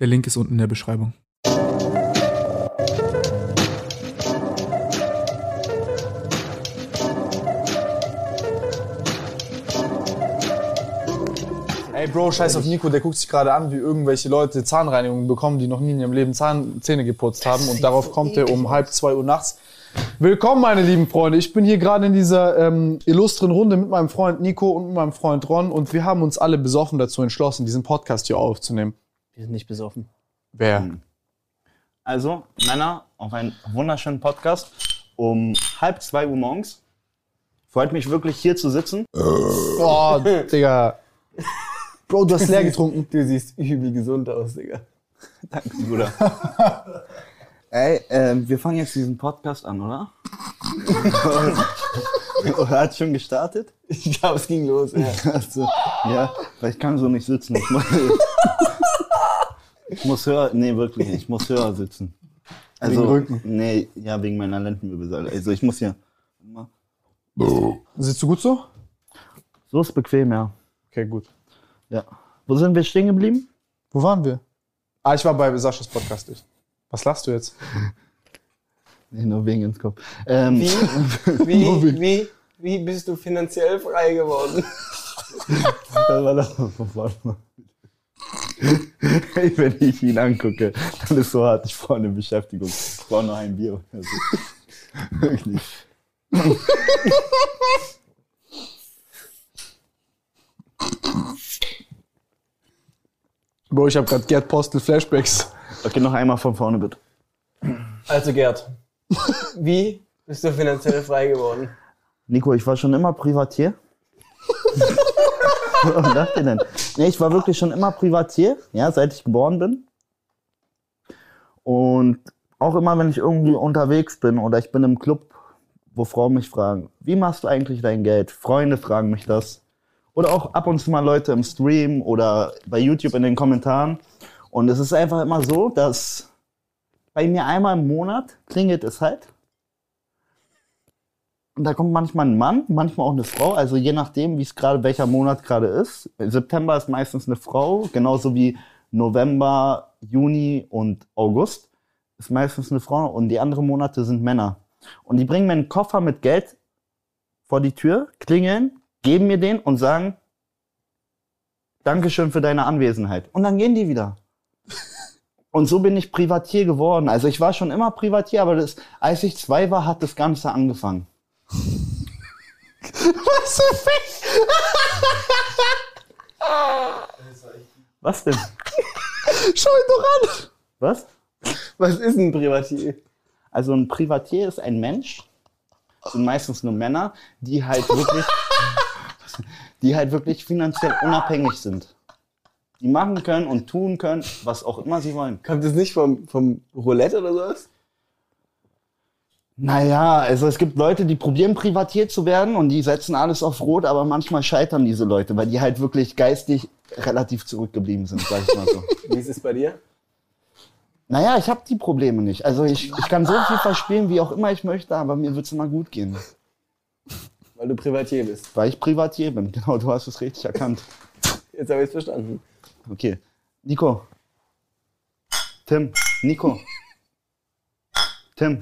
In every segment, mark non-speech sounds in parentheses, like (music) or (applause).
Der Link ist unten in der Beschreibung. Ey Bro, scheiß auf Nico, der guckt sich gerade an, wie irgendwelche Leute Zahnreinigungen bekommen, die noch nie in ihrem Leben Zahn, Zähne geputzt haben. Und darauf kommt er um halb zwei Uhr nachts. Willkommen, meine lieben Freunde. Ich bin hier gerade in dieser ähm, illustren Runde mit meinem Freund Nico und meinem Freund Ron und wir haben uns alle besoffen dazu entschlossen, diesen Podcast hier aufzunehmen. Wir sind nicht besoffen. Wer? Also, Männer, auf einen wunderschönen Podcast um halb zwei Uhr morgens. Freut mich wirklich hier zu sitzen. Oh, (laughs) Digga. Bro, du hast leer getrunken. Du siehst übel gesund aus, Digga. Danke, Bruder. (laughs) Ey, ähm, wir fangen jetzt diesen Podcast an, oder? oder (laughs) hat schon gestartet? Ich glaube, es ging los. Ja. Also, ja, weil ich kann so nicht sitzen. Ich ich muss höher, nee, wirklich nicht. Ich muss höher sitzen. Also, Wegen Rücken? Nee, ja, wegen meiner Lendenwirbelsäule. Also ich muss hier. Sitzt du gut so? So ist bequem, ja. Okay, gut. Ja. Wo sind wir stehen geblieben? Wo waren wir? Ah, ich war bei Saschas Podcast. Ich. Was lachst du jetzt? (laughs) Nee, nur wegen ins Kopf. Ähm, Wie, (laughs) wie, wie bist du finanziell frei geworden? das war das (laughs) wenn ich ihn angucke, dann ist so hart, ich brauche eine Beschäftigung. Ich brauche noch ein Bier. oder so. Wirklich. Bro, ich habe gerade Gerd Postel Flashbacks. Okay, noch einmal von vorne bitte. Also Gerd, wie bist du finanziell frei geworden? Nico, ich war schon immer Privatier. (laughs) (laughs) Was dacht ihr denn? Nee, ich war wirklich schon immer Privatier, ja, seit ich geboren bin. Und auch immer, wenn ich irgendwie unterwegs bin oder ich bin im Club, wo Frauen mich fragen, wie machst du eigentlich dein Geld? Freunde fragen mich das. Oder auch ab und zu mal Leute im Stream oder bei YouTube in den Kommentaren. Und es ist einfach immer so, dass bei mir einmal im Monat klingelt es halt. Und da kommt manchmal ein Mann, manchmal auch eine Frau, also je nachdem, wie es gerade, welcher Monat gerade ist. September ist meistens eine Frau, genauso wie November, Juni und August ist meistens eine Frau und die anderen Monate sind Männer. Und die bringen mir einen Koffer mit Geld vor die Tür, klingeln, geben mir den und sagen, Dankeschön für deine Anwesenheit. Und dann gehen die wieder. Und so bin ich Privatier geworden. Also ich war schon immer Privatier, aber das, als ich zwei war, hat das Ganze angefangen. Was für Fick? Was denn? Schau ihn doch an. Was? Was ist ein Privatier? Also ein Privatier ist ein Mensch, sind meistens nur Männer, die halt wirklich, (laughs) die halt wirklich finanziell unabhängig sind. Die machen können und tun können, was auch immer sie wollen. Kommt das nicht vom, vom Roulette oder sowas? Naja, also es gibt Leute, die probieren privatier zu werden und die setzen alles auf Rot, aber manchmal scheitern diese Leute, weil die halt wirklich geistig relativ zurückgeblieben sind, sag ich mal so. (laughs) Wie ist es bei dir? Naja, ich habe die Probleme nicht. Also ich, ich kann so viel verspielen, wie auch immer ich möchte, aber mir wird es immer gut gehen. Weil du Privatier bist. Weil ich Privatier bin. Genau, du hast es richtig erkannt. Jetzt habe ich es verstanden. Okay. Nico. Tim. Nico. Tim.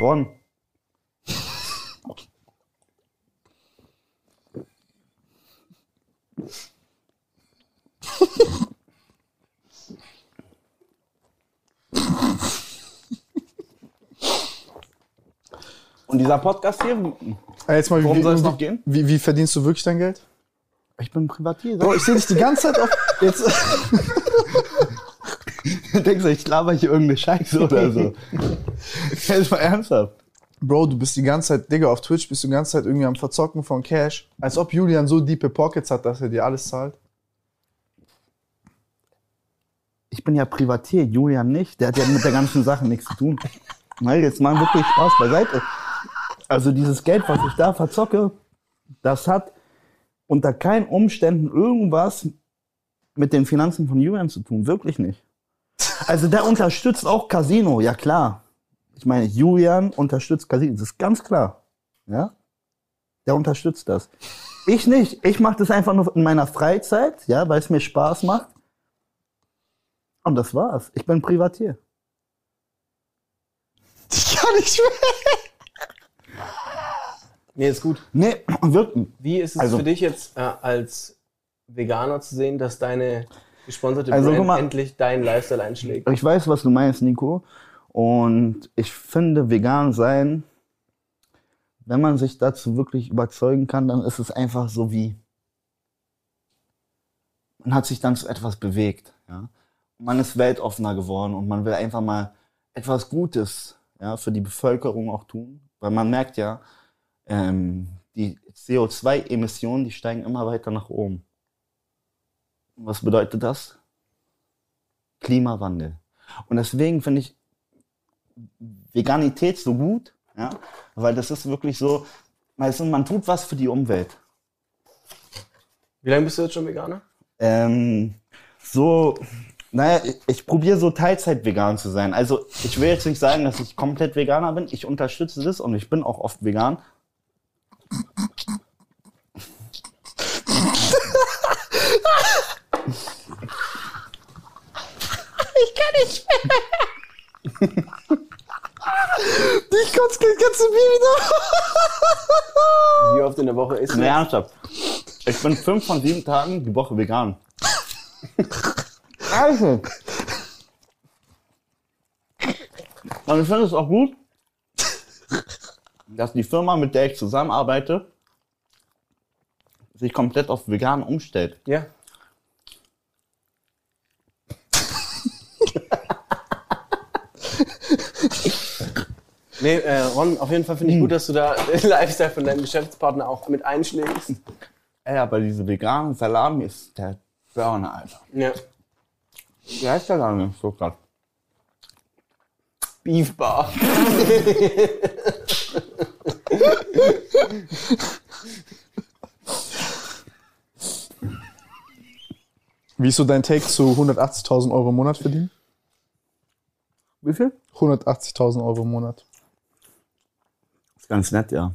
Ron. Und dieser Podcast hier, Äh, Jetzt mal, Worum wie, soll es noch gehen? Wie, wie verdienst du wirklich dein Geld? ich bin Privatier. Bro, ich sehe dich die ganze Zeit auf. Jetzt, (laughs) Denkst du, ich laber hier irgendeine Scheiße oder so? (laughs) Jetzt mal ernsthaft. Bro, du bist die ganze Zeit, Digga, auf Twitch bist du die ganze Zeit irgendwie am Verzocken von Cash. Als ob Julian so diepe Pockets hat, dass er dir alles zahlt. Ich bin ja Privatier, Julian nicht. Der hat ja mit der ganzen Sache nichts zu tun. Nein, jetzt mal wirklich Spaß beiseite. Also dieses Geld, was ich da verzocke, das hat unter keinen Umständen irgendwas mit den Finanzen von Julian zu tun. Wirklich nicht. Also der unterstützt auch Casino, ja klar. Ich meine, Julian unterstützt Casino, das ist ganz klar. Ja? Der unterstützt das. Ich nicht. Ich mache das einfach nur in meiner Freizeit, ja, weil es mir Spaß macht. Und das war's. Ich bin Privatier. (laughs) Ich kann nicht mehr. Nee, ist gut. Nee, wirklich. Wie ist es Also- für dich jetzt äh, als Veganer zu sehen, dass deine gesponserte Also, Brand mal. endlich deinen Lifestyle einschlägt? Ich weiß, was du meinst, Nico. Und ich finde, vegan sein, wenn man sich dazu wirklich überzeugen kann, dann ist es einfach so wie, man hat sich dann zu etwas bewegt. Ja? Man ist weltoffener geworden und man will einfach mal etwas Gutes ja, für die Bevölkerung auch tun. Weil man merkt ja, ähm, die CO2-Emissionen, die steigen immer weiter nach oben. Was bedeutet das? Klimawandel. Und deswegen finde ich Veganität so gut, ja, weil das ist wirklich so, weißt du, man tut was für die Umwelt. Wie lange bist du jetzt schon Veganer? Ähm, so, naja, ich, ich probiere so Teilzeit vegan zu sein. Also ich will jetzt nicht sagen, dass ich komplett Veganer bin. Ich unterstütze das und ich bin auch oft vegan. Ich kotze das ganze Bier wieder. Wie oft in der Woche isst du? Nee, ernsthaft. Ich bin fünf von sieben Tagen die Woche vegan. Also. Und ich finde es auch gut, dass die Firma, mit der ich zusammenarbeite, sich komplett auf vegan umstellt. Ja. Nee, äh, Ron, auf jeden Fall finde ich gut, dass du da (laughs) den Lifestyle von deinem Geschäftspartner auch mit einschlägst. Ey, aber diese veganen Salami ist der Burner, Alter. Ja. Wie heißt der nicht so grad? Beef Bar. Wie ist so dein Take zu 180.000 Euro im Monat verdienen? Wie viel? 180.000 Euro im Monat. Ganz nett, ja.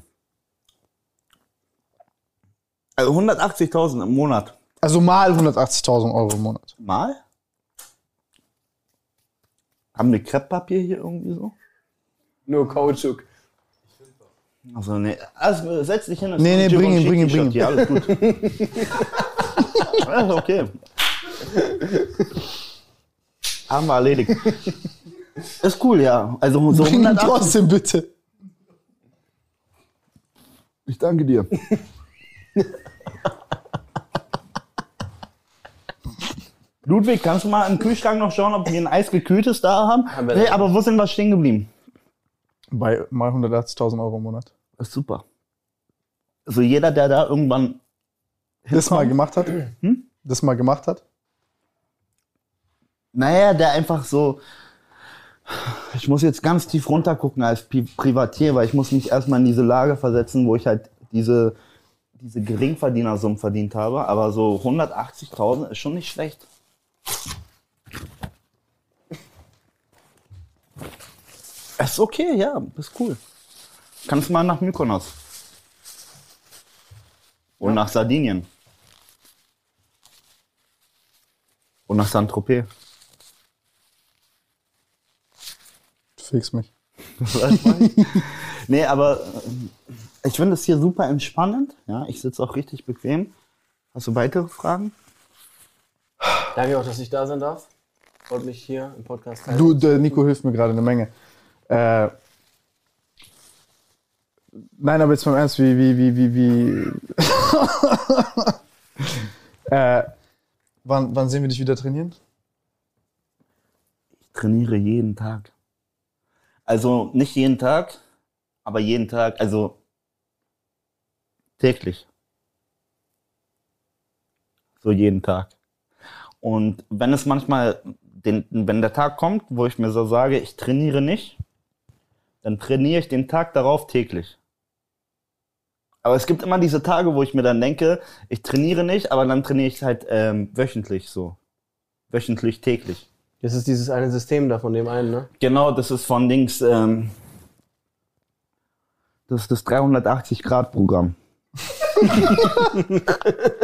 Also 180.000 im Monat. Also mal 180.000 Euro im Monat. Mal? Haben wir Krepppapier hier irgendwie so? Nur Kautschuk. Also nee, also setz dich hin. es Nee, nee, bring ihn, bring ihn, bring ihn. hier, alles gut. (laughs) Alles okay. Haben wir erledigt. Ist cool, ja. Also so Bring ihn 180. trotzdem bitte. Ich danke dir. (laughs) Ludwig, kannst du mal im Kühlschrank noch schauen, ob wir ein eisgekühltes da haben? Haben nee, aber wo sind wir stehen geblieben? Bei mal 180.000 Euro im Monat. Das ist super. Also jeder, der da irgendwann Das mal gemacht hat? Hm? Das mal gemacht hat? Naja, der einfach so. Ich muss jetzt ganz tief runter gucken als Pi Privatier, weil ich muss mich erstmal in diese Lage versetzen, wo ich halt diese, diese Geringverdienersummen verdient habe. Aber so 180.000 ist schon nicht schlecht. Ist okay, ja, ist cool. Kannst mal nach Mykonos. Und nach Sardinien. Und nach Saint-Tropez. Fix mich. (laughs) nee, aber äh, ich finde es hier super entspannend. Ja, ich sitze auch richtig bequem. Hast du weitere Fragen? Danke auch, dass ich da sein darf. Freut mich hier im Podcast teilnehmen. Du, der Nico hilft mir gerade eine Menge. Äh, nein, aber jetzt mal im Ernst, wie, wie, wie, wie, wie. (laughs) äh, wann, wann sehen wir dich wieder trainieren? Ich trainiere jeden Tag. Also nicht jeden Tag, aber jeden Tag, also täglich. So jeden Tag. Und wenn es manchmal, den, wenn der Tag kommt, wo ich mir so sage, ich trainiere nicht, dann trainiere ich den Tag darauf täglich. Aber es gibt immer diese Tage, wo ich mir dann denke, ich trainiere nicht, aber dann trainiere ich halt ähm, wöchentlich so. Wöchentlich, täglich. Das ist dieses eine System da von dem einen, ne? Genau, das ist von Dings, ähm, das ist das 380-Grad-Programm. (laughs)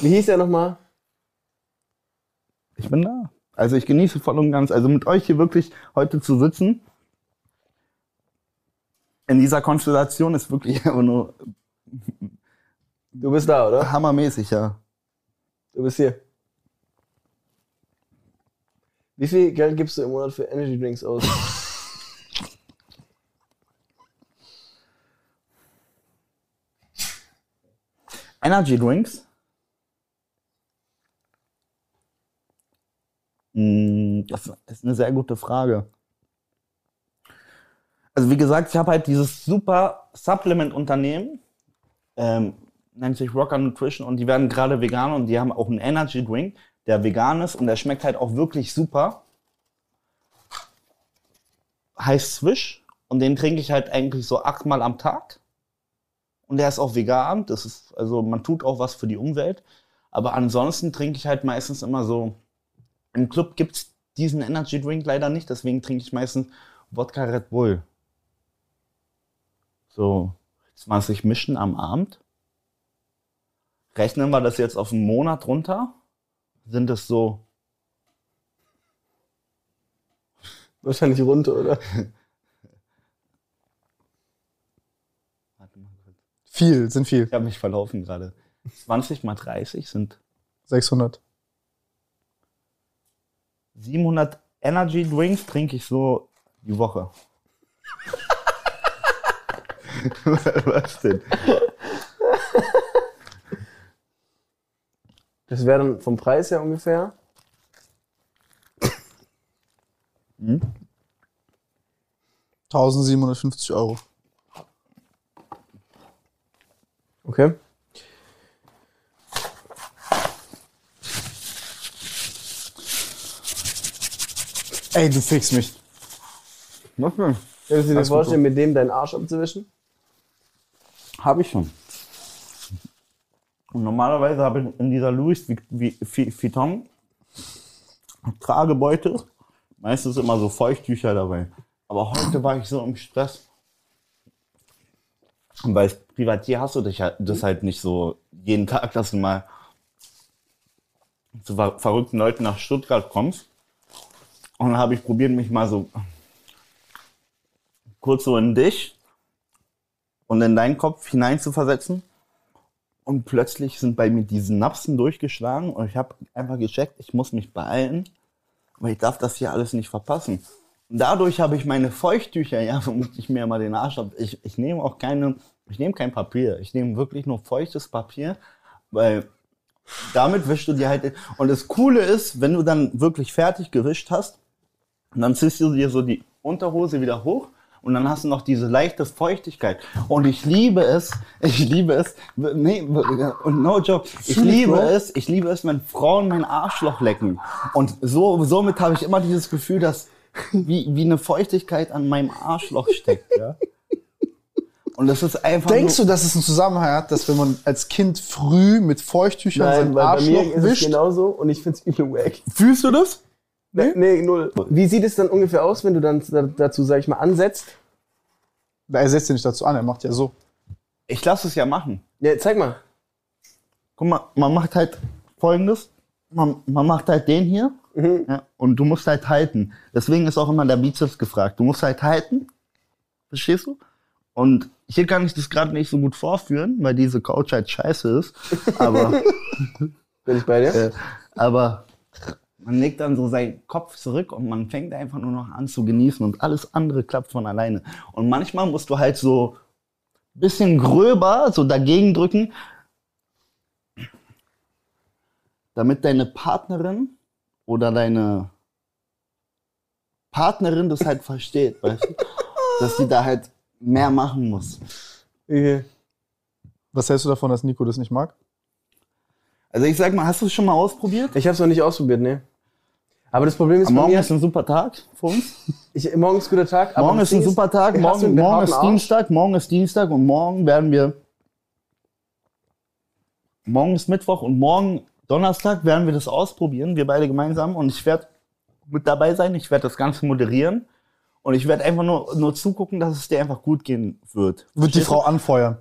Wie hieß der nochmal? Ich bin da. Also ich genieße voll und ganz, also mit euch hier wirklich heute zu sitzen, in dieser Konstellation ist wirklich (laughs) einfach nur Du bist da, oder? hammermäßig, ja. Du bist hier. Wie viel Geld gibst du im Monat für Energy Drinks aus? (laughs) Energy Drinks? Hm, Das ist eine sehr gute Frage. Also wie gesagt, ich habe halt dieses super Supplement-Unternehmen, ähm, nennt sich Rocker Nutrition und die werden gerade vegan und die haben auch einen Energy Drink, der vegan ist und der schmeckt halt auch wirklich super. Heißt Swish und den trinke ich halt eigentlich so achtmal am Tag. Und der ist auch vegan, das ist, also man tut auch was für die Umwelt. Aber ansonsten trinke ich halt meistens immer so, im Club gibt's diesen Energy Drink leider nicht, deswegen trinke ich meistens Wodka Red Bull. So 20 Mischen am Abend. Rechnen wir das jetzt auf einen Monat runter, sind es so, Wahrscheinlich runter, oder? warte mal kurz, Viel, sind viel. ich habe mich verlaufen gerade. 20 mal 30 sind 600. 700 Energy Drinks trinke ich so die Woche. (laughs) (laughs) Was denn? Das wäre dann vom Preis her ungefähr. Hm? 1750 Euro. Okay. Ey, du fix mich. Was denn? Könntest du dir Alles gut, vorstellen, mit dem deinen Arsch abzuwischen? Habe ich schon. Und normalerweise habe ich in dieser Louis Vuitton Tragebeutel meistens immer so Feuchttücher dabei. Aber heute war ich so im Stress. Und bei Privatier hast du dich halt, das halt nicht so jeden Tag, dass du mal zu ver verrückten Leuten nach Stuttgart kommst. Und dann habe ich probiert, mich mal so kurz so in dich und in deinen Kopf hineinzuversetzen. Und plötzlich sind bei mir die Synapsen durchgeschlagen und ich habe einfach gecheckt, ich muss mich beeilen, weil ich darf das hier alles nicht verpassen. Und dadurch habe ich meine Feuchttücher, ja, (laughs) womit ich mir mal den Arsch ab. Ich, ich nehme auch keine, ich nehme kein Papier. Ich nehme wirklich nur feuchtes Papier, weil damit wischst du dir halt. Und das Coole ist, wenn du dann wirklich fertig gewischt hast, dann ziehst du dir so die Unterhose wieder hoch und dann hast du noch diese leichte Feuchtigkeit. Und ich liebe es, ich liebe es, nee, und no joke, ich liebe Bro. es, ich liebe es, wenn Frauen mein Arschloch lecken. Und so, somit habe ich immer dieses Gefühl, dass wie, wie eine Feuchtigkeit an meinem Arschloch steckt, ja. Und das ist einfach Denkst du, dass es einen Zusammenhang hat, dass wenn man als Kind früh mit Feuchttüchern Nein, sein weil bei mir Arschloch ist es wischt? genauso und ich find's übel wack. Fühlst du das? Nee, nee, null. Wie sieht es dann ungefähr aus, wenn du dann da- dazu, sag ich mal, ansetzt? Na, Er setzt ja nicht dazu an, er macht ja so. ich lasse es ja machen. Ja, zeig mal. Guck mal, man macht halt folgendes. Man, man macht halt den hier. Ja, und du musst halt halten. Deswegen ist auch immer der Bizeps gefragt. Du musst halt halten. Verstehst du? Und hier kann ich das gerade nicht so gut vorführen, weil diese Couch halt scheiße ist. Aber, (laughs) Bin ich bei dir? äh, aber man legt dann so seinen Kopf zurück und man fängt einfach nur noch an zu genießen und alles andere klappt von alleine. Und manchmal musst du halt so bisschen gröber so dagegen drücken, damit deine Partnerin oder deine Partnerin das halt versteht, weißt du? Dass sie da halt mehr machen muss. Was hältst du davon, dass Nico das nicht mag? Also ich sag mal, hast du es schon mal ausprobiert? Ich hab's noch nicht ausprobiert, ne. Aber das Problem ist Morgen mir, ist ein super Tag für uns. ich, morgen ist ein guter Tag. Morgen ist ein super Tag. Morgen, morgen ist? Dienstag. Morgen ist Dienstag und morgen werden wir. Morgen ist Mittwoch und morgen Donnerstag werden wir das ausprobieren, wir beide gemeinsam. Und ich werde mit dabei sein. Ich werde das Ganze moderieren. Und ich werde einfach nur, nur zugucken, dass es dir einfach gut gehen wird. Wird die Frau anfeuern?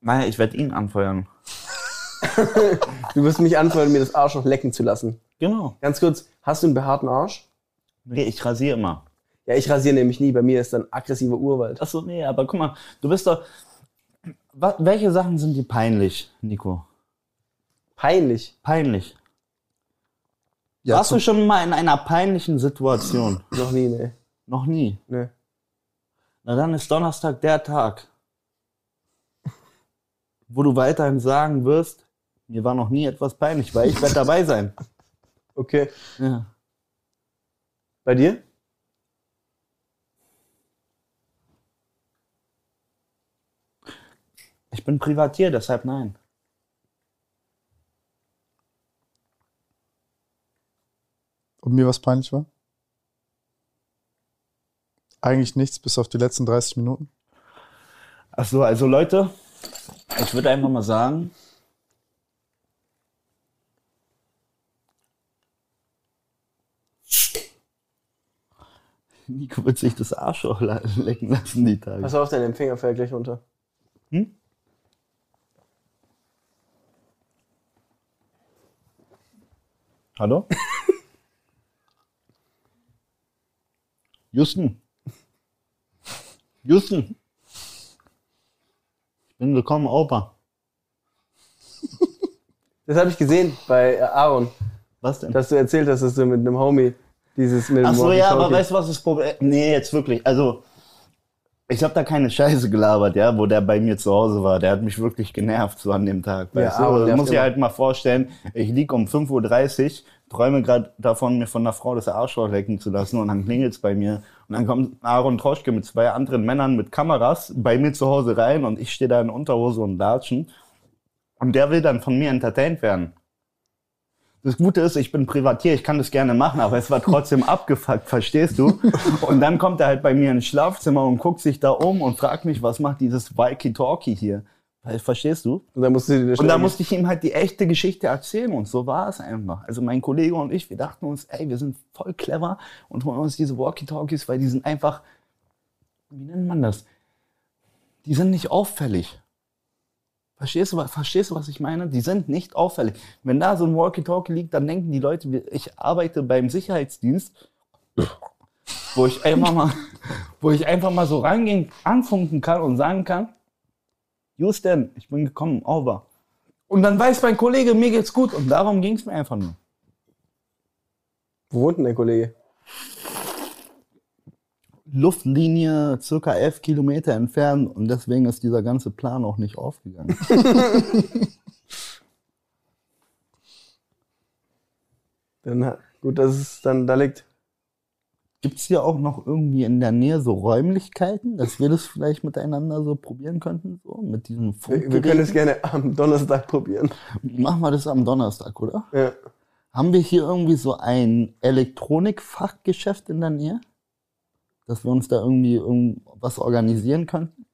Nein, ich werde ihn anfeuern. (laughs) Du wirst mich anfeuern, mir das Arsch noch lecken zu lassen. Genau. Ganz kurz, hast du einen behaarten Arsch? Nee, ich rasiere immer. Ja, ich rasiere nämlich nie. Bei mir ist dann aggressiver Urwald. Achso, nee, aber guck mal, du bist doch. Welche Sachen sind dir peinlich, Nico? Peinlich. Peinlich. Ja, Warst du schon mal in einer peinlichen Situation? Noch nie, ne. Noch nie. ne. Na dann ist Donnerstag der Tag, wo du weiterhin sagen wirst, mir war noch nie etwas peinlich, weil ich werde dabei sein. Okay. Ja. Bei dir? Ich bin Privatier, deshalb nein. Ob mir was peinlich war? Eigentlich nichts, bis auf die letzten 30 Minuten. Ach so, also Leute, ich würde einfach mal sagen, (laughs) Nico wird sich das Arschloch le- lecken lassen die Tage. Pass auf, dein Empfänger fällt gleich runter. Hm? Hallo? (laughs) Houston. Houston. Ich bin gekommen, Opa. Das habe ich gesehen bei äh, Aaron, Was denn? dass du erzählt hast, dass du mit einem Homie dieses mit dem Ach so, ja, aber weißt du, was das Problem Nee, jetzt wirklich. Also, ich habe da keine Scheiße gelabert, ja, wo der bei mir zu Hause war. Der hat mich wirklich genervt so an dem Tag. Ja, Weißt du? aber Du musst dir halt mal vorstellen, ich lieg um 5.30 Uhr, träume gerade davon, mir von einer Frau das Arschloch lecken zu lassen und dann klingelt's bei mir. Und dann kommt Aaron Troschke mit zwei anderen Männern mit Kameras bei mir zu Hause rein und ich stehe da in Unterhose und Latschen. Und der will dann von mir entertained werden. Das Gute ist, ich bin Privatier, ich kann das gerne machen, aber es war trotzdem (laughs) abgefuckt, verstehst du? Und dann kommt er halt bei mir ins Schlafzimmer und guckt sich da um und fragt mich, was macht dieses Walkie-Talkie hier? Weil, Verstehst du? Und dann Und da musste ich ihm halt die echte Geschichte erzählen und so war es einfach. Also mein Kollege und ich, wir dachten uns, ey, wir sind voll clever und holen uns diese Walkie-Talkies, weil die sind einfach, wie nennt man das? Die sind nicht auffällig. Verstehst du, verstehst du, was ich meine? Die sind nicht auffällig. Wenn da so ein Walkie-Talkie liegt, dann denken die Leute, ich arbeite beim Sicherheitsdienst, wo ich einfach mal, wo ich einfach mal so reingehen, anfunken kann und sagen kann, Houston, ich bin gekommen, over. Und dann weiß mein Kollege, mir geht's gut. Und darum ging's mir einfach nur. Wo wohnt denn der Kollege? Luftlinie circa 11 Kilometer entfernt und deswegen ist dieser ganze Plan auch nicht aufgegangen. (laughs) Dann, gut, dass es dann da liegt. Gibt's hier auch noch irgendwie in der Nähe so Räumlichkeiten, dass wir das vielleicht miteinander so probieren könnten? So mit diesem Wir, wir können es Funkgerät? gerne am Donnerstag probieren. Machen wir das am Donnerstag, oder? Ja. Haben wir hier irgendwie so ein Elektronikfachgeschäft in der Nähe? Dass wir uns da irgendwie irgendwas organisieren könnten?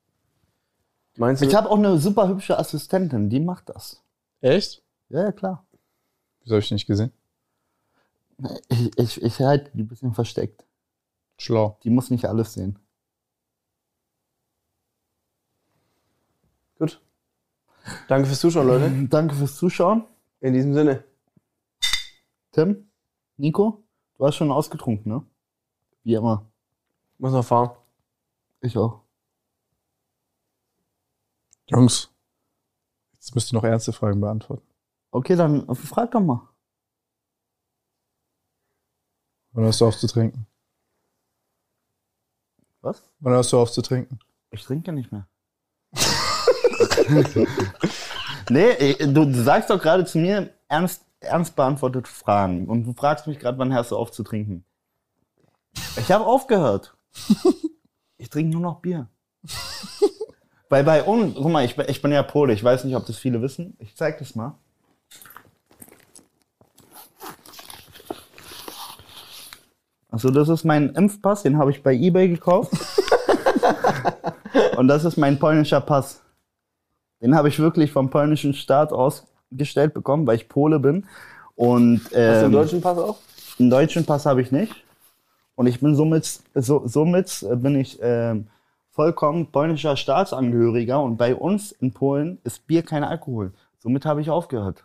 Meinst du? Ich habe auch eine super hübsche Assistentin, die macht das. Echt? Ja, ja, klar. Wieso habe ich nicht gesehen? Ich, ich, ich halte die ein bisschen versteckt. Schlau. Die muss nicht alles sehen. Gut. Danke fürs Zuschauen, Leute. (laughs) Danke fürs Zuschauen. In diesem Sinne. Tim, Nico, du hast schon ausgetrunken, ne? Wie immer. Muss noch fahren. Ich auch. Jungs, jetzt müsst ihr noch ernste Fragen beantworten. Okay, dann frag doch mal. Wann hörst du auf zu trinken? Was? Wann hörst du auf zu trinken? Ich trinke nicht mehr. (laughs) nee, du, sagst doch gerade zu mir ernst, ernst beantwortet Fragen. Und du fragst mich gerade, wann hörst du auf zu trinken? Ich habe aufgehört. (laughs) Ich trinke nur noch Bier. (laughs) Weil bei uns, guck mal, ich, bin- ich bin ja Pole, ich weiß nicht, ob das viele wissen. Ich zeig das mal. Also das ist mein Impfpass, den habe ich bei Ebay gekauft. (laughs) Und das ist mein polnischer Pass. Den habe ich wirklich vom polnischen Staat ausgestellt bekommen, weil ich Pole bin. Und Hast du einen ähm, deutschen Pass auch? einen deutschen Pass habe ich nicht. Und ich bin somit, so, somit äh, bin ich ähm, vollkommen polnischer Staatsangehöriger. Und bei uns in Polen ist Bier kein Alkohol. Somit habe ich aufgehört.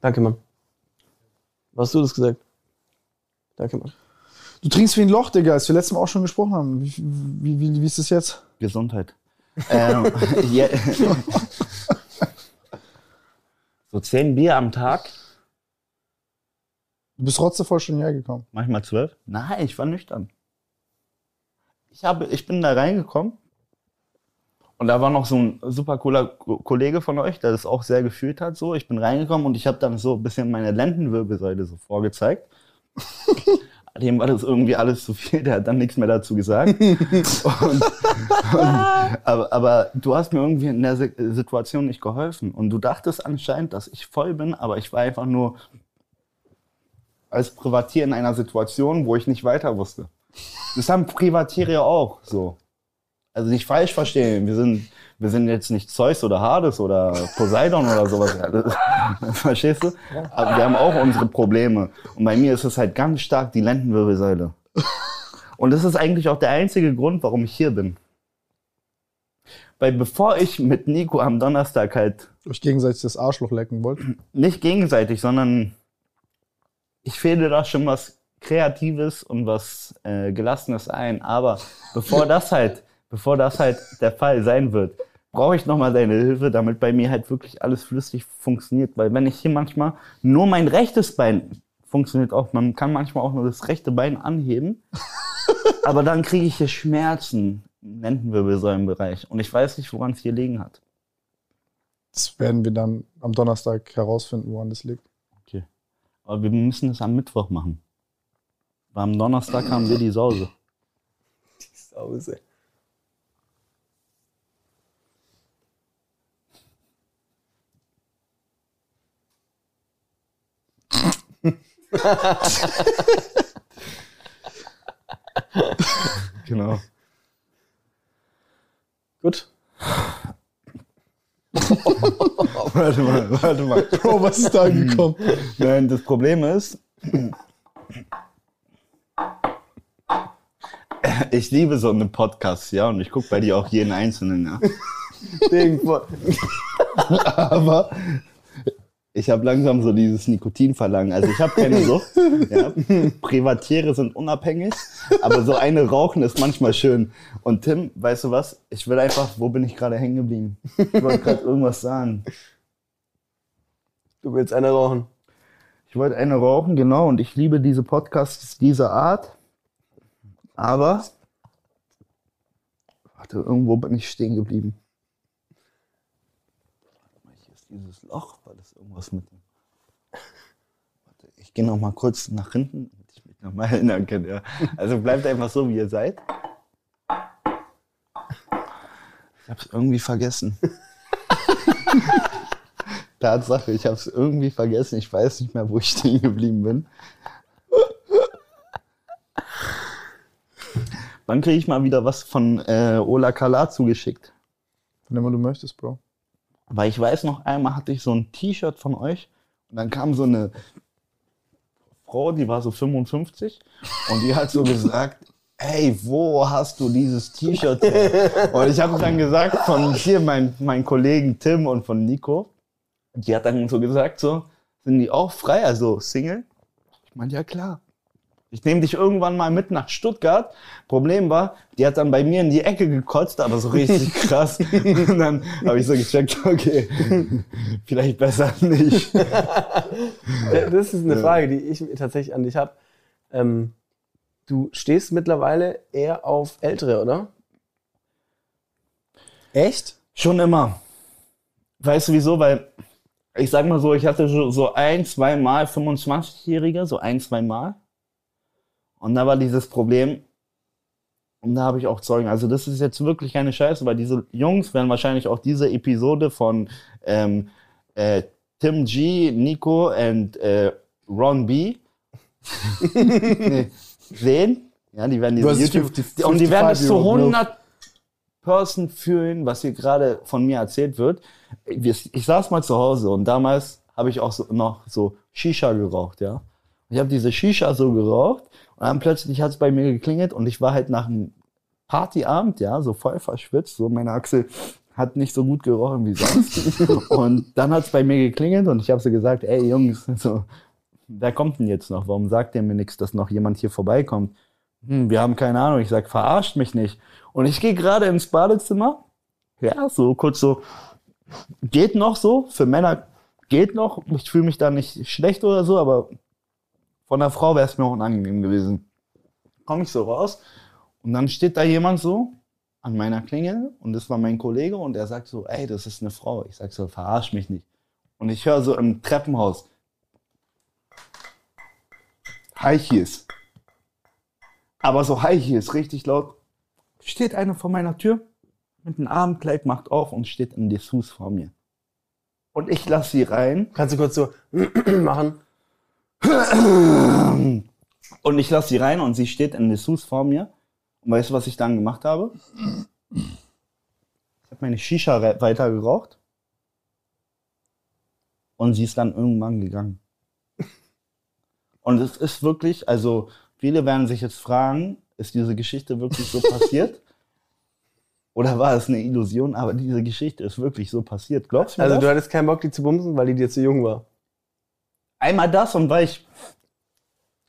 Danke, Mann. Was hast du das gesagt? Danke, Mann. Du trinkst wie ein Loch, Digga, als wir letztes Mal auch schon gesprochen haben. Wie, wie, wie, wie ist das jetzt? Gesundheit. ähm, (laughs) ja, so zehn Bier am Tag, Du bist trotzdem schon hierher gekommen. manchmal zwölf. Nein, ich war nüchtern. Ich, habe, ich bin da reingekommen und da war noch so ein super cooler Ko- Kollege von euch, der das auch sehr gefühlt hat. So, ich bin reingekommen und ich habe dann so ein bisschen meine Lendenwirbelsäule so vorgezeigt. (laughs) Dem war das irgendwie alles zu viel, der hat dann nichts mehr dazu gesagt. (laughs) und, und, aber, aber du hast mir irgendwie in der Si- Situation nicht geholfen. Und du dachtest anscheinend, dass ich voll bin, aber ich war einfach nur als Privatier in einer Situation, wo ich nicht weiter wusste. Das haben Privatiere auch so. Also nicht falsch verstehen. Wir sind, wir sind jetzt nicht Zeus oder Hades oder Poseidon oder sowas. (laughs) (laughs) Verstehst du? Aber wir haben auch unsere Probleme. Und bei mir ist es halt ganz stark die Lendenwirbelsäule. Und das ist eigentlich auch der einzige Grund, warum ich hier bin. Weil bevor ich mit Nico am Donnerstag halt Euch gegenseitig das Arschloch lecken wollt. nicht gegenseitig, sondern ich fäde da schon was Kreatives und was äh, Gelassenes ein. Aber bevor (laughs) das halt, bevor das halt der Fall sein wird, brauche ich nochmal deine Hilfe, damit bei mir halt wirklich alles flüssig funktioniert. Weil wenn ich hier manchmal nur mein rechtes Bein funktioniert auch, man kann manchmal auch nur das rechte Bein anheben, (laughs) aber dann kriege ich hier Schmerzen im Lendenwirbelsäulenbereich. Und ich weiß nicht, woran es hier liegen hat. Das werden wir dann am Donnerstag herausfinden, woran das liegt. Aber wir müssen es am Mittwoch machen. Weil am Donnerstag haben wir die Sause. Sause. (laughs) genau. Gut. (laughs) Warte mal, warte mal. Bro, was ist da angekommen? Nein, das Problem ist, ich liebe so eine Podcasts, ja, und ich gucke bei dir auch jeden einzelnen, ja. (laughs) Aber ich habe langsam so dieses Nikotinverlangen. Also ich habe keine (laughs) Sucht. Ja. Privatiere sind unabhängig, aber so eine rauchen ist manchmal schön. Und Tim, weißt du was? Ich will einfach, wo bin ich gerade hängen geblieben? Ich wollte gerade irgendwas sagen. Du willst eine rauchen. Ich wollte eine rauchen, genau, und ich liebe diese Podcasts dieser Art. Aber, warte, irgendwo bin ich stehen geblieben. Warte mal, Hier ist dieses Loch, irgendwas mit dem. Warte, ich gehe noch mal kurz nach hinten, damit ich mich noch mal (laughs) erinnern kann. Ja. Also bleibt einfach so, wie ihr seid. Ich hab's irgendwie vergessen. (laughs) Tatsache, ich habe es irgendwie vergessen. Ich weiß nicht mehr, wo ich stehen geblieben bin. Wann kriege ich mal wieder was von äh, Ola Kala zugeschickt? Wenn immer du möchtest, Bro. Weil ich weiß noch, einmal hatte ich so ein T-Shirt von euch und dann kam so eine Frau, die war so 55 und die hat so gesagt, (laughs) hey, wo hast du dieses T-Shirt? Und ich habe dann gesagt von hier, mein, meinen Kollegen Tim und von Nico, die hat dann so gesagt, so, sind die auch frei, also Single? Ich meinte, ja klar. Ich nehme dich irgendwann mal mit nach Stuttgart. Problem war, die hat dann bei mir in die Ecke gekotzt, aber so richtig (laughs) krass. Und dann habe ich so gecheckt, okay, vielleicht besser nicht. (laughs) Das ist eine Frage, die ich tatsächlich an dich habe. Ähm, du stehst mittlerweile eher auf Ältere, oder? Echt? Schon immer. Weißt du wieso? Weil, ich sag mal so, ich hatte so, so ein, zwei Mal 25-Jährige, so ein, zwei Mal. Und da war dieses Problem, und da habe ich auch Zeugen. Also das ist jetzt wirklich keine Scheiße, weil diese Jungs werden wahrscheinlich auch diese Episode von ähm, äh, Tim G, Nico und äh, Ron B (laughs) nee, sehen. Ja, die werden diese YouTube 50 und die werden es zu 55-Year-old 100 Person fühlen, was hier gerade von mir erzählt wird. Ich, ich saß mal zu Hause und damals habe ich auch so, noch so Shisha geraucht, ja. Ich habe diese Shisha so geraucht und dann plötzlich hat es bei mir geklingelt und ich war halt nach einem Partyabend, ja, so voll verschwitzt, so meine Achsel hat nicht so gut gerochen wie sonst. (laughs) und dann hat es bei mir geklingelt und ich habe so gesagt, ey Jungs, so, wer kommt denn jetzt noch? Warum sagt ihr mir nichts, dass noch jemand hier vorbeikommt? Hm, wir haben keine Ahnung. Ich sag, verarscht mich nicht. Und ich gehe gerade ins Badezimmer. Ja, so kurz so, geht noch so. Für Männer geht noch. Ich fühle mich da nicht schlecht oder so, aber von der Frau wäre es mir auch unangenehm gewesen. Komme ich so raus und dann steht da jemand so an meiner Klingel und das war mein Kollege und er sagt so, ey, das ist eine Frau. Ich sag so, verarsch mich nicht. Und ich höre so im Treppenhaus, High Heels. Aber so High Heels, richtig laut. Steht eine vor meiner Tür mit einem Abendkleid, macht auf und steht in Dessous vor mir. Und ich lasse sie rein Kannst du kurz so (clears throat) machen? Und ich lasse sie rein und sie steht in Dessous vor mir. Und weißt du, was ich dann gemacht habe? Ich habe meine Shisha weiter geraucht. Und sie ist dann irgendwann gegangen. Und es ist wirklich, also viele werden sich jetzt fragen, ist diese Geschichte wirklich so passiert? (laughs) Oder war es eine Illusion? Aber diese Geschichte ist wirklich so passiert. Glaubst du mir Also das? du hattest keinen Bock, die zu bumsen, weil die dir zu jung war. Einmal das und weil ich...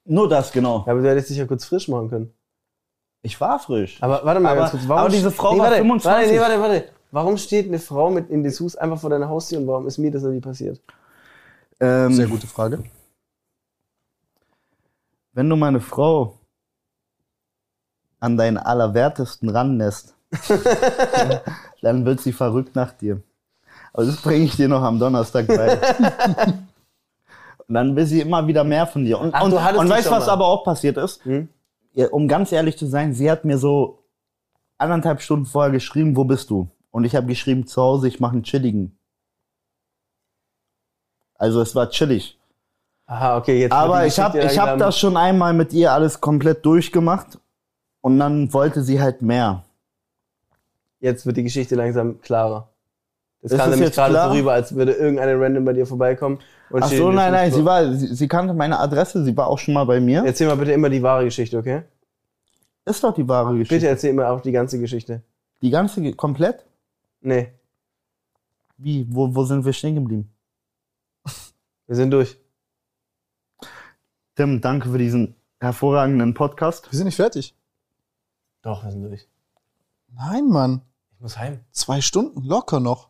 Nur das, genau. Ja, aber du hättest dich ja kurz frisch machen können. Ich war frisch. Aber warte mal Aber- ganz kurz. Warum aber diese Frau war warte, 25. Warte, nee, warte, warte. Warum steht eine Frau mit in Dessous einfach vor deiner Haustür und warum ist mir das noch nie passiert? Ähm, Sehr gute Frage. Wenn du meine Frau an deinen Allerwertesten ranlässt, (laughs) dann wird sie verrückt nach dir. Aber das bringe ich dir noch am Donnerstag bei. (laughs) Und dann will sie immer wieder mehr von dir. Und, Ach, und, und weißt du, was aber auch passiert ist? Hm? Ja, um ganz ehrlich zu sein, sie hat mir so anderthalb Stunden vorher geschrieben, wo bist du? Und ich habe geschrieben, zu Hause, ich mache einen chilligen. Also es war chillig. Aha, okay, jetzt. Aber ich habe ich hab das schon einmal mit ihr alles komplett durchgemacht. Und dann wollte sie halt mehr. Jetzt wird die Geschichte langsam klarer. Das kam nämlich gerade so rüber, als würde irgendeine random bei dir vorbeikommen. Und Ach so, nein, nein, sie war, sie, sie kannte meine Adresse, sie war auch schon mal bei mir. Erzähl mal bitte immer die wahre Geschichte, okay? Ist doch die wahre Geschichte. Bitte erzähl immer auch die ganze Geschichte. Die ganze, komplett? Nee, Wie, wo, wo sind wir stehen geblieben? (laughs) wir sind durch. Tim, danke für diesen hervorragenden Podcast. Wir sind nicht fertig. Doch, wir sind durch. Nein, Mann. Ich muss heim. Zwei Stunden locker noch.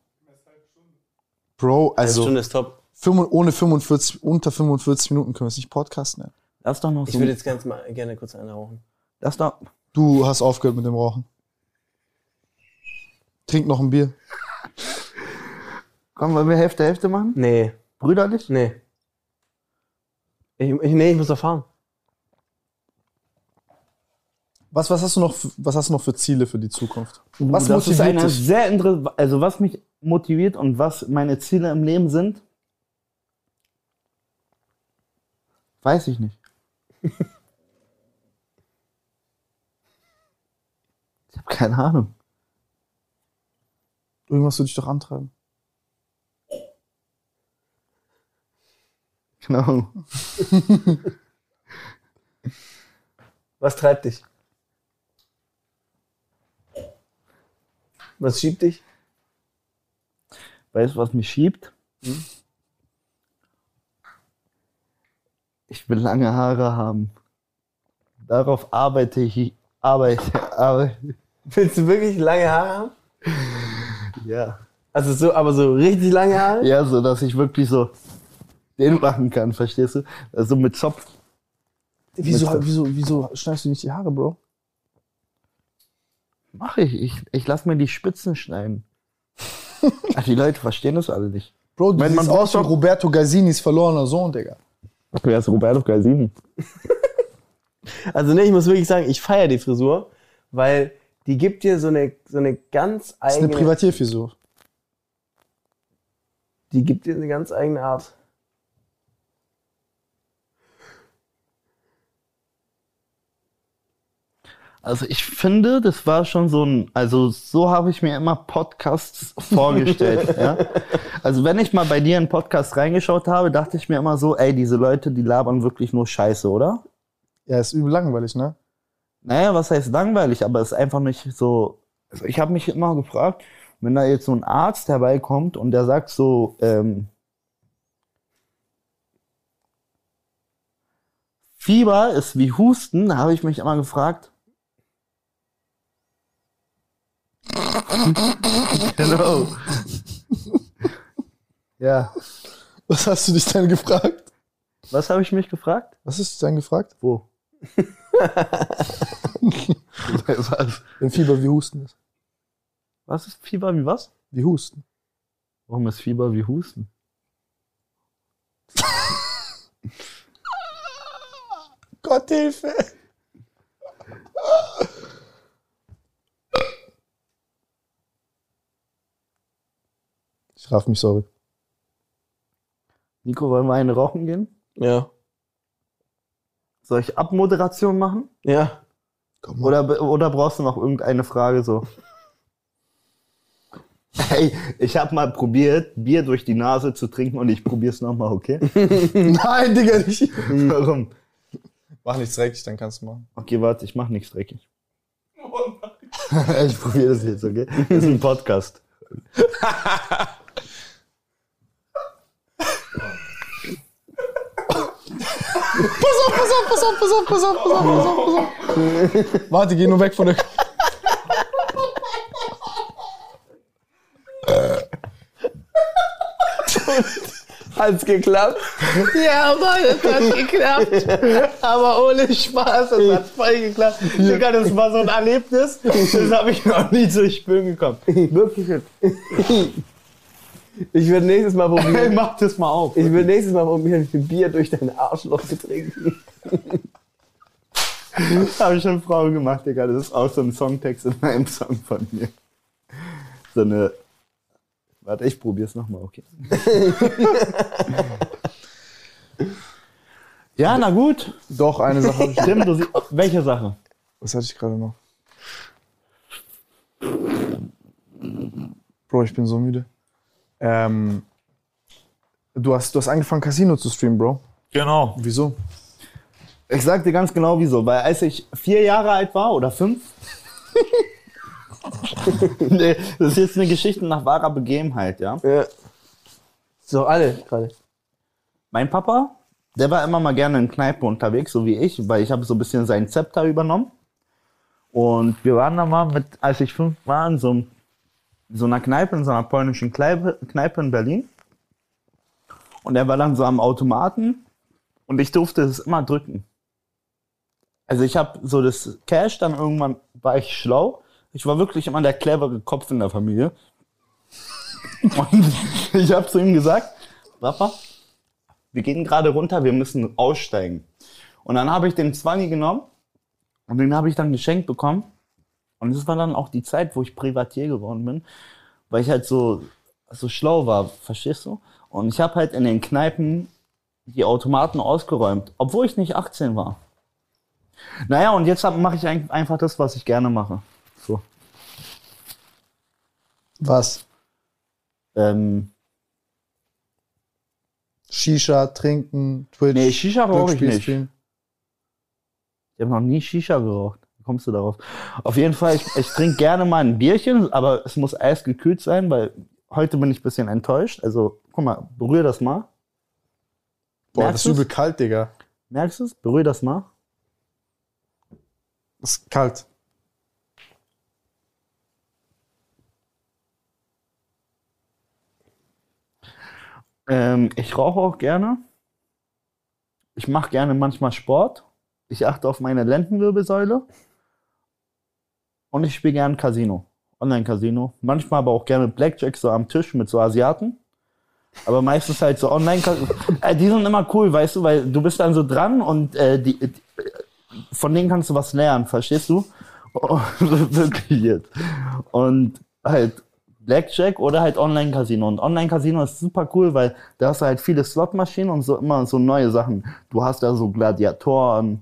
Bro, Eine also Stunde ist top. Ohne 45, unter 45 Minuten können wir es nicht podcasten. Ne? Lass doch noch Ich so. würde jetzt ganz mal gerne kurz eine rauchen. Lass doch. Du hast aufgehört mit dem Rauchen. Trink noch ein Bier. (laughs) Komm, wollen wir Hälfte, Hälfte machen? Nee, Brüderlich? nee. Ich, ich, nee, ich muss doch fahren. Was, was, hast du noch, für- was hast du noch für Ziele für die Zukunft? Was das ist motiviert eine dich? sehr interessante, also was mich motiviert und was meine Ziele im Leben sind, weiß ich nicht. ich habe keine Ahnung. Irgendwas würde dich doch antreiben. Genau. Was treibt dich? Was schiebt dich? Weißt du, was mich schiebt? Ich will lange Haare haben. Darauf arbeite ich. Arbeite, arbeite. (laughs) Willst du wirklich lange Haare haben? Ja. Also so, aber so richtig lange Haare? Ja, so dass ich wirklich so den machen kann, verstehst du? Also mit Zopf. Wieso, Mit- wieso, wieso schneidest du nicht die Haare, Bro? Mach ich. Ich, ich lass mir die Spitzen schneiden. (laughs) Ach, die Leute verstehen das alle nicht. Bro, du man siehst aus wie Roberto Gazzini's verlorener Sohn, Digga. Wer ist Roberto Galsini? (laughs) Also ne, ich muss wirklich sagen, ich feiere die Frisur, weil die gibt dir so eine, so eine ganz Das ist eine eigene, Privatierfrisur. die gibt dir eine ganz eigene Art. Also ich finde, das war schon so ein, also so habe ich mir immer Podcasts vorgestellt. (laughs) ja? Also wenn ich mal bei dir in einen Podcast reingeschaut habe, dachte ich mir immer so, ey, diese Leute, die labern wirklich nur Scheiße, oder? Ja, ist übel langweilig, ne? Naja, was heißt langweilig, aber es ist einfach nicht so. Also ich habe mich immer gefragt, wenn da jetzt so ein Arzt herbeikommt und der sagt so, ähm, Fieber ist wie Husten, da habe ich mich immer gefragt. (laughs) Hello. ja, Was hast du dich denn gefragt? was habe ich mich gefragt? Was hast du denn gefragt? Wo? (laughs) was? Wenn Fieber wie Husten ist. was ist Fieber wie was? Wie Husten. Warum ist Fieber wie Husten? (laughs) Gott Hilfe! Raff mich, sorry. Nico, wollen wir eine rauchen gehen? Ja. Soll ich Abmoderation machen? Ja. Komm mal. Oder, oder brauchst du noch irgendeine Frage so? Hey, ich habe mal probiert, Bier durch die Nase zu trinken und ich probier's nochmal, okay? (laughs) Nein, Digga, nicht. Warum? Mach nichts dreckig, dann kannst du machen. Okay, warte, ich mach nichts dreckig. (laughs) ich probiere das jetzt, okay? Das ist ein Podcast. (laughs) Pass auf, pass auf, pass auf, pass auf, pass auf, pass auf, pass auf, pass auf. Warte, geh nur weg von der. (laughs) Hat's geklappt? Ja, Mann, es hat geklappt. Aber ohne Spaß, es hat voll geklappt. Digga, das war so ein Erlebnis, das habe ich noch nie zu spüren gekommen. (laughs) Wirklich. Ich würde nächstes Mal Hey, probieren. mach das mal auf. Ich würde nächstes Mal probieren, ein Bier durch dein Arschloch zu trinken. (laughs) Habe ich schon Frau gemacht, Digga. Das ist auch so ein Songtext in einem Song von mir. So eine. Warte, ich probier's nochmal, okay. (laughs) Ja, na gut. Doch, eine Sache ich. Tim, du sie welche Sache? Was hatte ich gerade noch? Bro, ich bin so müde. Ähm, du, hast, du hast angefangen, Casino zu streamen, Bro. Genau. Wieso? Ich sag dir ganz genau wieso. Weil als ich vier Jahre alt war oder fünf, (laughs) nee, das ist jetzt eine Geschichte nach wahrer Begebenheit, ja. Ja. So, alle gerade. Mein Papa, der war immer mal gerne in Kneipen unterwegs, so wie ich, weil ich habe so ein bisschen sein Zepter übernommen. Und wir waren da mal mit, als ich fünf war, in so, einem- so einer Kneipe, in so einer polnischen Kneipe, Kneipe in Berlin. Und er war dann so am Automaten und ich durfte es immer drücken. Also ich habe so das Cash, dann irgendwann war ich schlau. Ich war wirklich immer der clevere Kopf in der Familie. (laughs) Und ich habe zu ihm gesagt, Papa, wir gehen gerade runter, wir müssen aussteigen. Und dann habe ich den Zwanni genommen und den habe ich dann geschenkt bekommen. Und das war dann auch die Zeit, wo ich Privatier geworden bin, weil ich halt so, so schlau war, verstehst du? Und ich habe halt in den Kneipen die Automaten ausgeräumt, obwohl ich nicht 18 war. Naja, und jetzt mache ich ein- einfach das, was ich gerne mache. So. Was? Ähm, Shisha, trinken, Twitch. Nee, Shisha brauche ich nicht. streamen. Ich habe noch nie Shisha geraucht. Kommst du darauf? Auf jeden Fall, ich, ich trinke gerne mal ein Bierchen, aber es muss eisgekühlt sein, weil heute bin ich ein bisschen enttäuscht. Also, guck mal, berühr das mal. Boah, Merkst das ist übel kalt, Digga. Merkst du es? Berühr das mal. Das ist kalt. Ähm, ich rauche auch gerne. Ich mache gerne manchmal Sport. Ich achte auf meine Lendenwirbelsäule. Und ich spiele gerne Casino. Online-Casino. Manchmal aber auch gerne Blackjack so am Tisch mit so Asiaten. Aber meistens halt so online (laughs) äh, Die sind immer cool, weißt du, weil du bist dann so dran und äh, die, die, von denen kannst du was lernen, verstehst du? (laughs) Oh, (laughs) wirklich jetzt. Und halt Blackjack oder halt Online-Casino. Und Online-Casino ist super cool, weil da hast du halt viele Slotmaschinen und so immer so neue Sachen. Du hast da so Gladiatoren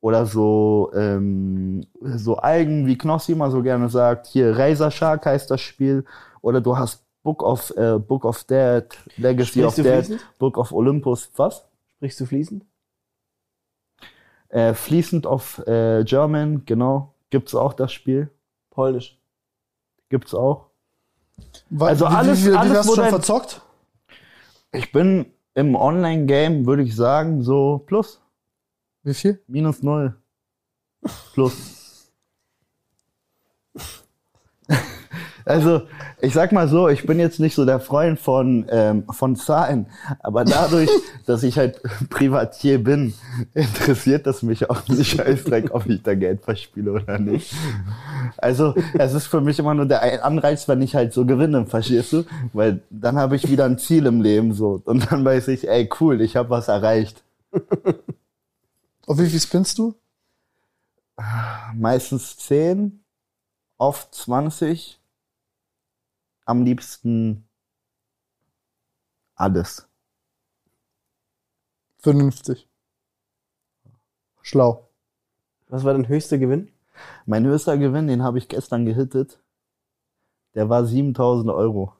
oder so, ähm, so Algen, wie Knossi immer so gerne sagt. Hier Razor Shark heißt das Spiel. Oder du hast Book of, äh, Book of Dead, Legacy Sprichst of Dead, fließend? Book of Olympus. Was? Sprichst du fließend? Äh, Fließend of äh, German, genau. Gibt's auch das Spiel. Polnisch. Gibt's auch. Wa- Also wie, alles- wie, wie, wie alles, hast du wo schon dein- verzockt? Ich bin im Online-Game, würde ich sagen, so plus, Wie viel? minus null. Plus. Also, ich sag mal so, ich bin jetzt nicht so der Freund von, ähm, von Zahlen, aber dadurch, (laughs) dass ich halt Privatier bin, interessiert das mich auch nicht Scheißdreck, ob ich da Geld verspiele oder nicht. Also, es ist für mich immer nur der Anreiz, wenn ich halt so gewinne, verstehst du? Weil dann habe ich wieder ein Ziel im Leben so und dann weiß ich, ey, cool, ich habe was erreicht. Auf wie viel spinnst du? Meistens 10, oft 20, am liebsten alles. 55. Schlau. Was war dein höchster Gewinn? Mein höchster Gewinn, den habe ich gestern gehittet, der war 7000 Euro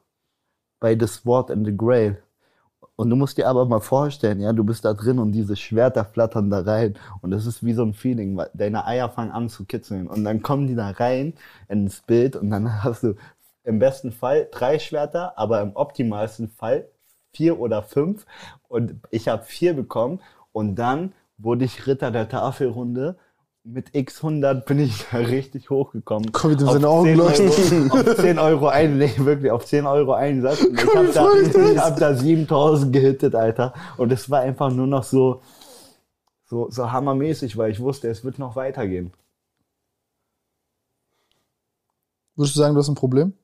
bei The Sword and the Grail. Und du musst dir aber mal vorstellen, ja, du bist da drin und diese Schwerter flattern da rein. Und das ist wie so ein Feeling, weil deine Eier fangen an zu kitzeln. Und dann kommen die da rein ins Bild und dann (laughs) hast du im besten Fall drei Schwerter, aber im optimalsten Fall vier oder fünf. Und ich habe vier bekommen. Und dann wurde ich Ritter der Tafelrunde. Mit X100 bin ich da richtig hochgekommen. Komm, dem Auf seine Augen 10 leuchten. Auf 10 Euro ein, nee, wirklich, auf 10 Euro Einsatz. Und ich habe da, ich hab da 7000 gehittet, Alter. Und es war einfach nur noch so, so, so hammermäßig, weil ich wusste, es wird noch weitergehen. Würdest du sagen, du hast ein Problem?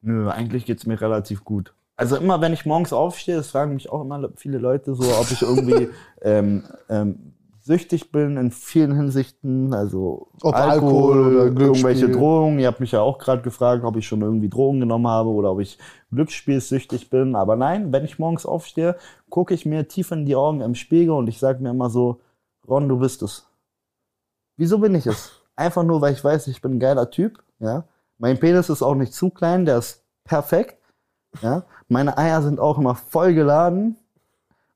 Nö, eigentlich geht's mir relativ gut. Also immer, wenn ich morgens aufstehe, das fragen mich auch immer viele Leute so, ob ich irgendwie (laughs) ähm, ähm, süchtig bin in vielen Hinsichten, also Ob Alkohol oder Glücksspiel. irgendwelche Drogen. Ihr habt mich ja auch gerade gefragt, ob ich schon irgendwie Drogen genommen habe oder ob ich glücksspielsüchtig bin. Aber nein, wenn ich morgens aufstehe, gucke ich mir tief in die Augen im Spiegel und ich sage mir immer so, Ron, du bist es. Wieso bin ich es? Einfach nur, weil ich weiß, ich bin ein geiler Typ. Ja? Mein Penis ist auch nicht zu klein, der ist perfekt. Ja? Meine Eier sind auch immer voll geladen.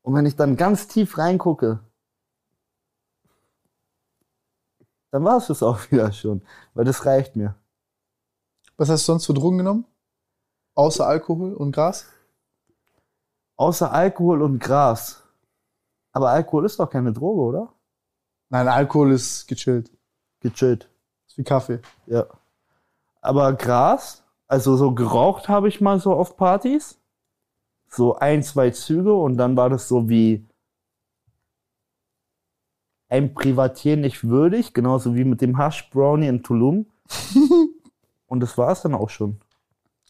Und wenn ich dann ganz tief reingucke, dann war es das auch (laughs) wieder schon. Weil das reicht mir. Was hast du sonst für Drogen genommen? Außer Alkohol und Gras? Außer Alkohol und Gras. Aber Alkohol ist doch keine Droge, oder? Nein, Alkohol ist gechillt. Gechillt. Ist wie Kaffee. Ja. Aber Gras, also so geraucht habe ich mal so auf Partys. So ein, zwei Züge und dann war das so wie ein Privatier nicht würdig, genauso wie mit dem Hash Brownie in Tulum. (laughs) und das war es dann auch schon.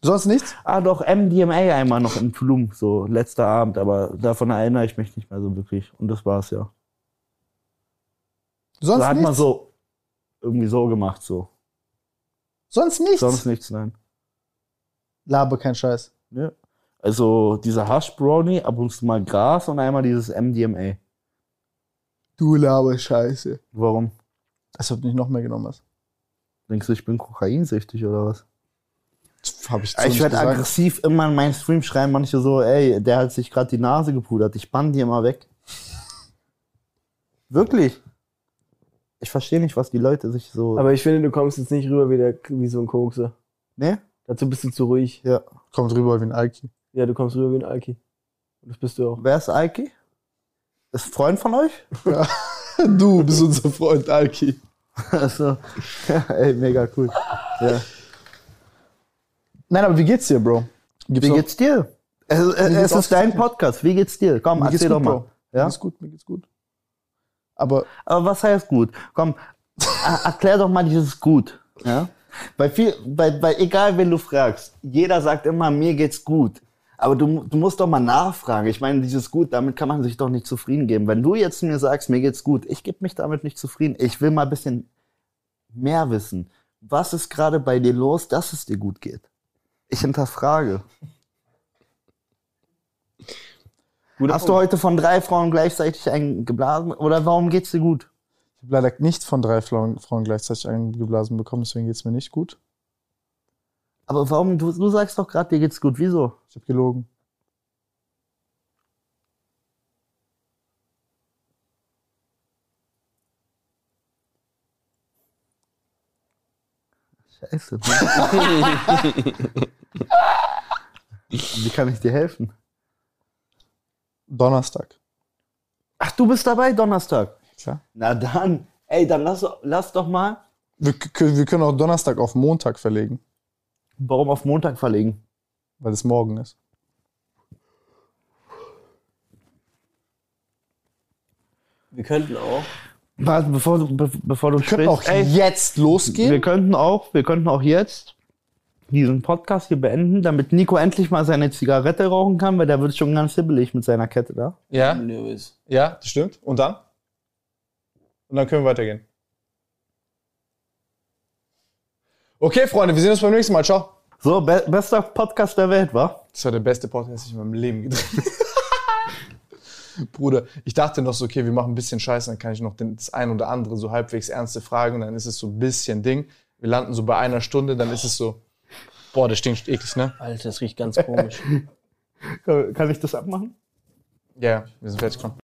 Sonst nichts? Ah, doch, MDMA einmal noch in Tulum, so letzter Abend, aber davon erinnere ich mich nicht mehr so wirklich. Und das war's ja. Sonst Da hat nichts? man so irgendwie so gemacht, so. Sonst nichts? Sonst nichts, nein. Laber kein Scheiß. Ja. Also dieser Hash Brownie, ab und zu mal Gras und einmal dieses MDMA. Du laber Scheiße. Warum? Als ob du nicht noch mehr genommen hast. Denkst du, ich bin kokainsüchtig oder was? Hab ich ich werde aggressiv immer in meinen Stream schreiben, manche so, ey, der hat sich gerade die Nase gepudert, ich bann die immer weg. Wirklich. Ich verstehe nicht, was die Leute sich so. Aber ich finde, du kommst jetzt nicht rüber wie, der, wie so ein Kokse. ne? Dazu bist du zu ruhig. Ja. Kommt rüber wie ein Alki. Ja, du kommst rüber wie ein Alki. Und das bist du auch. Wer ist Aiki? Ist ein Freund von euch? (laughs) Du bist unser Freund Alki. also, ja, (laughs) ey, mega cool. Ja. Nein, aber wie geht's dir, Bro? Gibt's Wie geht's dir? Es, es, ist dein. Podcast. Wie geht's dir? Komm, Mir erzähl gut, doch mal. Bro. Mir Ja? geht's gut, mir geht's gut. Aber Aber was heißt gut? Komm, er- erklär doch mal dieses gut. Ja? Bei viel, bei, bei egal wen du fragst, jeder sagt immer, mir geht's gut. Aber du, du musst doch mal nachfragen. Ich meine, dieses gut, damit kann man sich doch nicht zufrieden geben. Wenn du jetzt mir sagst, mir geht's gut, ich gebe mich damit nicht zufrieden. Ich will mal ein bisschen mehr wissen. Was ist gerade bei dir los, dass es dir gut geht? Ich hinterfrage. Hast du heute von drei Frauen gleichzeitig einen geblasen? Oder warum geht's dir gut? ich habe leider nicht von drei Frauen, Frauen gleichzeitig eingeblasen bekommen, deswegen geht's mir nicht gut. Aber warum, du, du sagst doch gerade, dir geht's gut. Wieso? Ich habe gelogen. Scheiße. (laughs) Wie kann ich dir helfen? Donnerstag. Ach, du bist dabei Donnerstag. Klar. Na dann, ey, dann lass, lass doch mal. Wir, wir können auch Donnerstag auf Montag verlegen, Warum auf Montag verlegen? weil es morgen ist. Wir könnten auch. Warte, bevor du, be, bevor du Wir können auch sprichst, ey, jetzt losgehen. wir könnten auch, wir könnten auch jetzt diesen Podcast hier beenden, damit Nico endlich mal seine Zigarette rauchen kann, weil der wird schon ganz hibbelig mit seiner Kette da. ja, ja, das stimmt. Und dann? Und dann können wir weitergehen. Okay, Freunde, wir sehen uns beim nächsten Mal. Ciao. So, be bester Podcast der Welt, wa? Das war der beste Podcast, den ich in meinem Leben gedreht habe. (laughs) Bruder, ich dachte noch so, okay, wir machen ein bisschen Scheiße, dann kann ich noch den, das ein oder andere so halbwegs ernste Fragen und dann ist es so ein bisschen Ding. Wir landen so bei einer Stunde, dann ist es so, boah, das stinkt eklig, ne? Alter, das riecht ganz komisch. (laughs) Kann ich das abmachen? Ja, ja, wir sind fertig, komm.